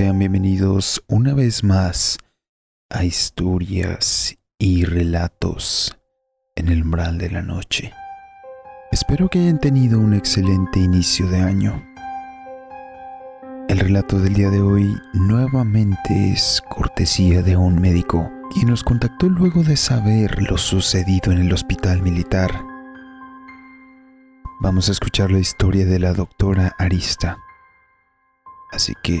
sean bienvenidos una vez más a historias y relatos en el umbral de la noche. Espero que hayan tenido un excelente inicio de año. El relato del día de hoy nuevamente es cortesía de un médico quien nos contactó luego de saber lo sucedido en el hospital militar. Vamos a escuchar la historia de la doctora Arista. Así que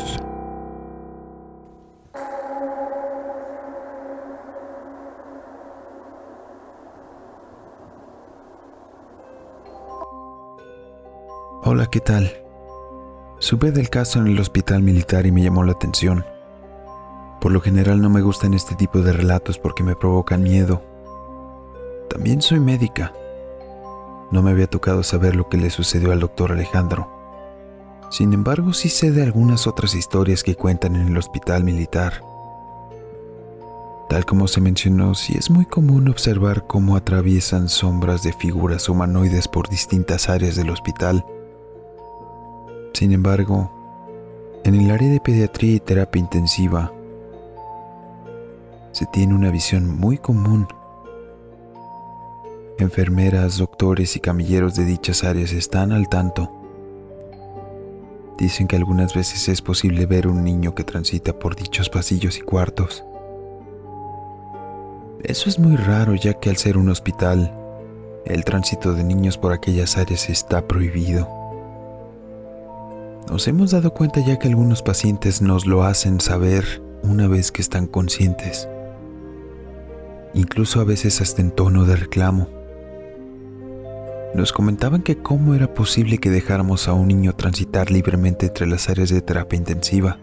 Hola, ¿qué tal? Supe del caso en el hospital militar y me llamó la atención. Por lo general no me gustan este tipo de relatos porque me provocan miedo. También soy médica no me había tocado saber lo que le sucedió al doctor Alejandro. Sin embargo, sí sé de algunas otras historias que cuentan en el hospital militar. Tal como se mencionó, sí es muy común observar cómo atraviesan sombras de figuras humanoides por distintas áreas del hospital. Sin embargo, en el área de pediatría y terapia intensiva, se tiene una visión muy común Enfermeras, doctores y camilleros de dichas áreas están al tanto. Dicen que algunas veces es posible ver un niño que transita por dichos pasillos y cuartos. Eso es muy raro ya que al ser un hospital, el tránsito de niños por aquellas áreas está prohibido. Nos hemos dado cuenta ya que algunos pacientes nos lo hacen saber una vez que están conscientes, incluso a veces hasta en tono de reclamo. Nos comentaban que cómo era posible que dejáramos a un niño transitar libremente entre las áreas de terapia intensiva,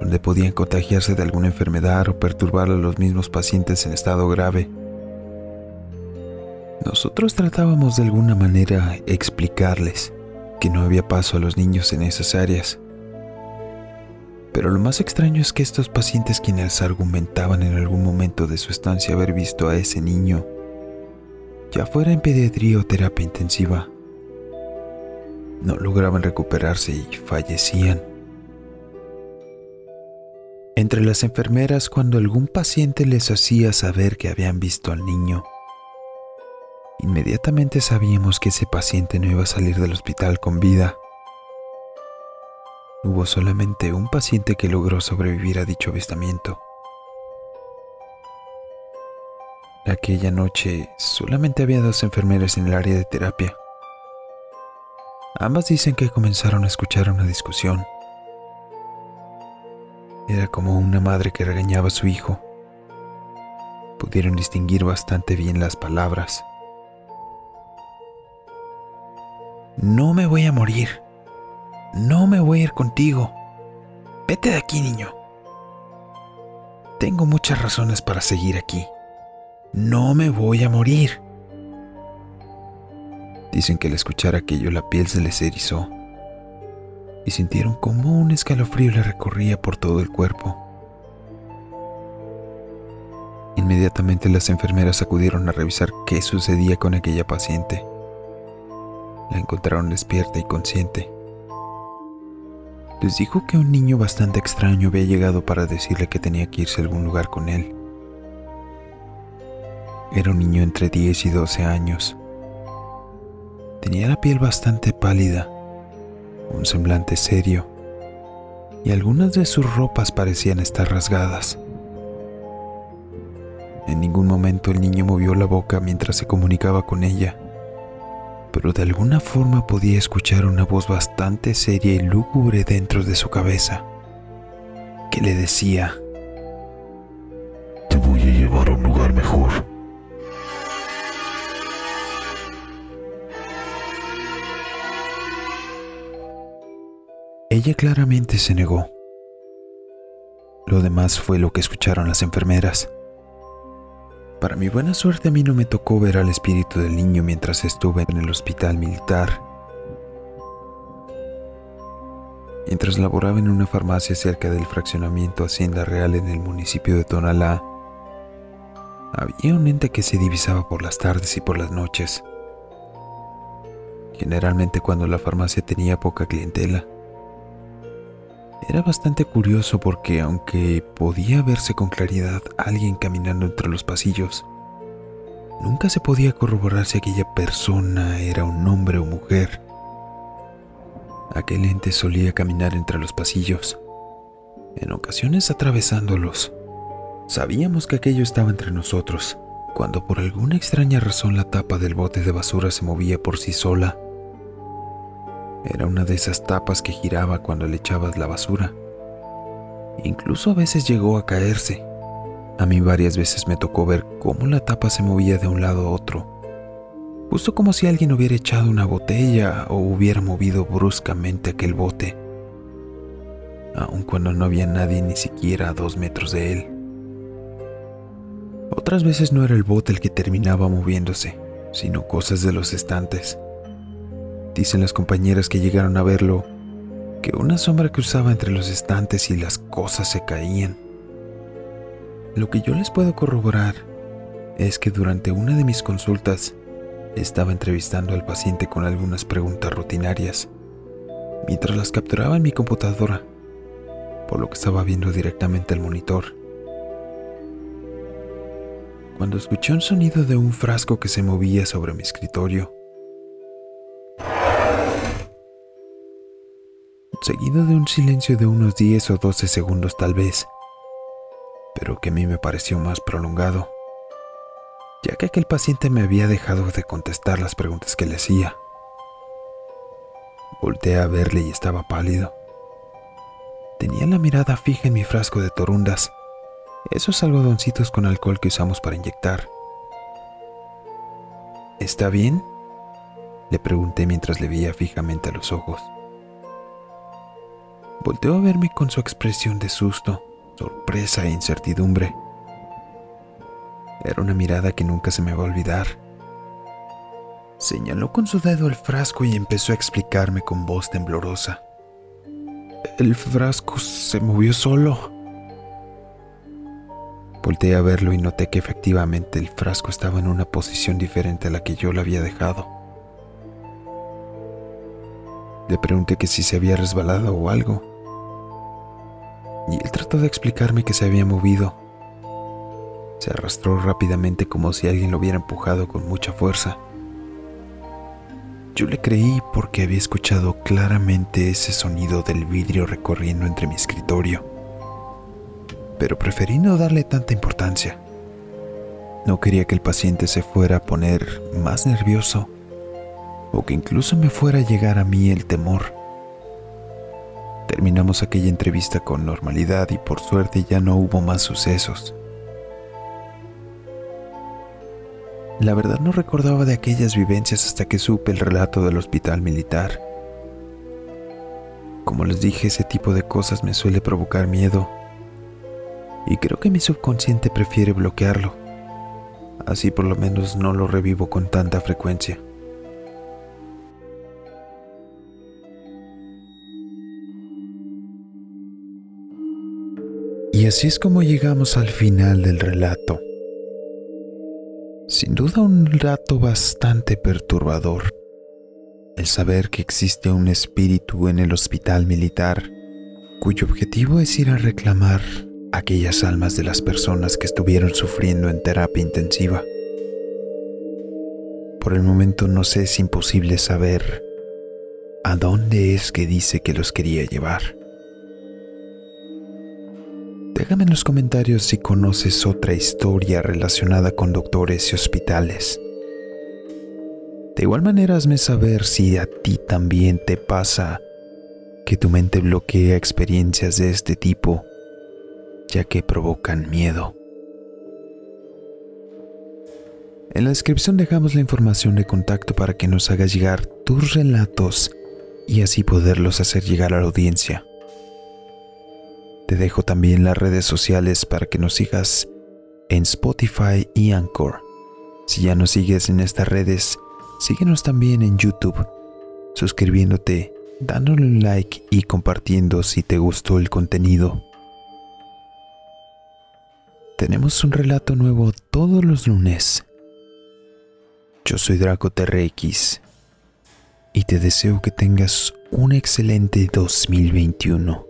donde podían contagiarse de alguna enfermedad o perturbar a los mismos pacientes en estado grave. Nosotros tratábamos de alguna manera explicarles que no había paso a los niños en esas áreas. Pero lo más extraño es que estos pacientes quienes argumentaban en algún momento de su estancia haber visto a ese niño ya fuera en pediatría o terapia intensiva, no lograban recuperarse y fallecían. Entre las enfermeras, cuando algún paciente les hacía saber que habían visto al niño, inmediatamente sabíamos que ese paciente no iba a salir del hospital con vida. Hubo solamente un paciente que logró sobrevivir a dicho avistamiento. Aquella noche solamente había dos enfermeras en el área de terapia. Ambas dicen que comenzaron a escuchar una discusión. Era como una madre que regañaba a su hijo. Pudieron distinguir bastante bien las palabras. No me voy a morir. No me voy a ir contigo. Vete de aquí, niño. Tengo muchas razones para seguir aquí. No me voy a morir. Dicen que al escuchar aquello la piel se les erizó y sintieron como un escalofrío le recorría por todo el cuerpo. Inmediatamente las enfermeras acudieron a revisar qué sucedía con aquella paciente. La encontraron despierta y consciente. Les dijo que un niño bastante extraño había llegado para decirle que tenía que irse a algún lugar con él era un niño entre 10 y 12 años. Tenía la piel bastante pálida, un semblante serio, y algunas de sus ropas parecían estar rasgadas. En ningún momento el niño movió la boca mientras se comunicaba con ella, pero de alguna forma podía escuchar una voz bastante seria y lúgubre dentro de su cabeza, que le decía, Te voy a llevar a un lugar mejor. Ella claramente se negó. Lo demás fue lo que escucharon las enfermeras. Para mi buena suerte a mí no me tocó ver al espíritu del niño mientras estuve en el hospital militar. Mientras laboraba en una farmacia cerca del fraccionamiento Hacienda Real en el municipio de Tonalá, había un ente que se divisaba por las tardes y por las noches. Generalmente cuando la farmacia tenía poca clientela. Era bastante curioso porque aunque podía verse con claridad alguien caminando entre los pasillos, nunca se podía corroborar si aquella persona era un hombre o mujer. Aquel ente solía caminar entre los pasillos, en ocasiones atravesándolos. Sabíamos que aquello estaba entre nosotros, cuando por alguna extraña razón la tapa del bote de basura se movía por sí sola. Era una de esas tapas que giraba cuando le echabas la basura. Incluso a veces llegó a caerse. A mí varias veces me tocó ver cómo la tapa se movía de un lado a otro, justo como si alguien hubiera echado una botella o hubiera movido bruscamente aquel bote, aun cuando no había nadie ni siquiera a dos metros de él. Otras veces no era el bote el que terminaba moviéndose, sino cosas de los estantes. Dicen las compañeras que llegaron a verlo que una sombra cruzaba entre los estantes y las cosas se caían. Lo que yo les puedo corroborar es que durante una de mis consultas estaba entrevistando al paciente con algunas preguntas rutinarias, mientras las capturaba en mi computadora, por lo que estaba viendo directamente el monitor cuando escuché un sonido de un frasco que se movía sobre mi escritorio. Seguido de un silencio de unos 10 o 12 segundos tal vez, pero que a mí me pareció más prolongado, ya que aquel paciente me había dejado de contestar las preguntas que le hacía. Volté a verle y estaba pálido. Tenía la mirada fija en mi frasco de torundas esos algodoncitos con alcohol que usamos para inyectar. ¿Está bien? Le pregunté mientras le veía fijamente a los ojos. Volteó a verme con su expresión de susto, sorpresa e incertidumbre. Era una mirada que nunca se me va a olvidar. Señaló con su dedo el frasco y empezó a explicarme con voz temblorosa. El frasco se movió solo. Volté a verlo y noté que efectivamente el frasco estaba en una posición diferente a la que yo lo había dejado. Le pregunté que si se había resbalado o algo. Y él trató de explicarme que se había movido. Se arrastró rápidamente como si alguien lo hubiera empujado con mucha fuerza. Yo le creí porque había escuchado claramente ese sonido del vidrio recorriendo entre mi escritorio pero preferí no darle tanta importancia. No quería que el paciente se fuera a poner más nervioso o que incluso me fuera a llegar a mí el temor. Terminamos aquella entrevista con normalidad y por suerte ya no hubo más sucesos. La verdad no recordaba de aquellas vivencias hasta que supe el relato del hospital militar. Como les dije, ese tipo de cosas me suele provocar miedo y creo que mi subconsciente prefiere bloquearlo. Así por lo menos no lo revivo con tanta frecuencia. Y así es como llegamos al final del relato. Sin duda un relato bastante perturbador. El saber que existe un espíritu en el hospital militar cuyo objetivo es ir a reclamar aquellas almas de las personas que estuvieron sufriendo en terapia intensiva. Por el momento no sé, es imposible saber a dónde es que dice que los quería llevar. Déjame en los comentarios si conoces otra historia relacionada con doctores y hospitales. De igual manera, hazme saber si a ti también te pasa que tu mente bloquea experiencias de este tipo ya que provocan miedo. En la descripción dejamos la información de contacto para que nos hagas llegar tus relatos y así poderlos hacer llegar a la audiencia. Te dejo también las redes sociales para que nos sigas en Spotify y Anchor. Si ya nos sigues en estas redes, síguenos también en YouTube, suscribiéndote dándole un like y compartiendo si te gustó el contenido. Tenemos un relato nuevo todos los lunes. Yo soy Draco TRX y te deseo que tengas un excelente 2021.